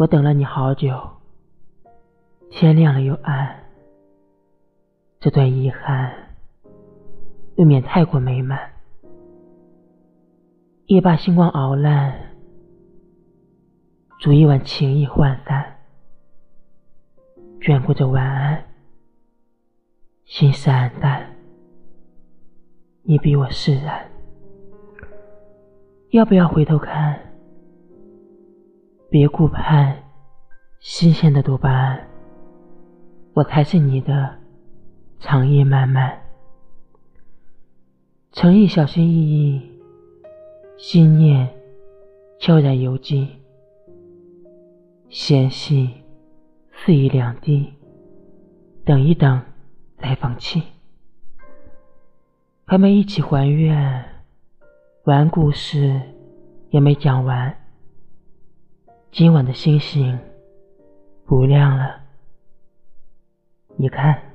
我等了你好久，天亮了又暗，这段遗憾未免太过美满。夜把星光熬烂，煮一碗情意涣散，眷顾着晚安，心思黯淡，你比我释然。要不要回头看？别顾盼新鲜的多巴胺，我才是你的长夜漫漫，诚意小心翼翼，心念悄然游进，嫌隙肆意两地，等一等再放弃，还没一起还愿。完故事也没讲完，今晚的星星不亮了，你看。